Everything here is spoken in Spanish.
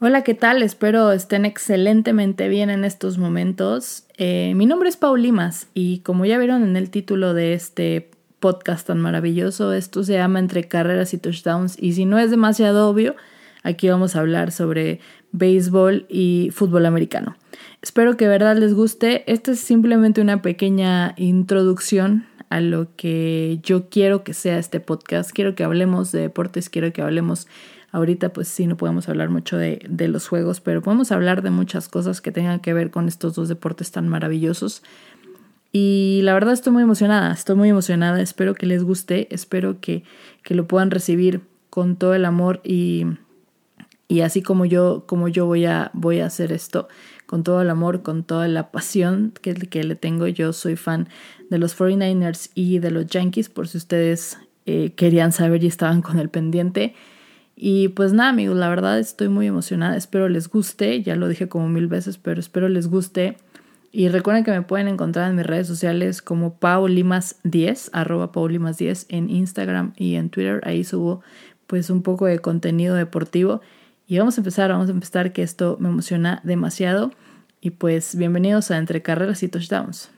Hola, ¿qué tal? Espero estén excelentemente bien en estos momentos. Eh, mi nombre es Paul Limas y como ya vieron en el título de este podcast tan maravilloso, esto se llama Entre Carreras y Touchdowns y si no es demasiado obvio, aquí vamos a hablar sobre béisbol y fútbol americano. Espero que de verdad les guste. Esta es simplemente una pequeña introducción a lo que yo quiero que sea este podcast. Quiero que hablemos de deportes, quiero que hablemos Ahorita pues sí, no podemos hablar mucho de, de, los juegos, pero podemos hablar de muchas cosas que tengan que ver con estos dos deportes tan maravillosos. Y la verdad estoy muy emocionada, estoy muy emocionada, espero que les guste, espero que, que lo puedan recibir con todo el amor y, y así como yo, como yo voy, a, voy a hacer esto, con todo el amor, con toda la pasión que, que le tengo. Yo soy fan de los 49ers y de los Yankees, por si ustedes eh, querían saber y estaban con el pendiente. Y pues nada, amigos, la verdad estoy muy emocionada. Espero les guste. Ya lo dije como mil veces, pero espero les guste. Y recuerden que me pueden encontrar en mis redes sociales como paulimas10, arroba paulimas10 en Instagram y en Twitter. Ahí subo pues un poco de contenido deportivo. Y vamos a empezar, vamos a empezar que esto me emociona demasiado. Y pues bienvenidos a Entre Carreras y Touchdowns.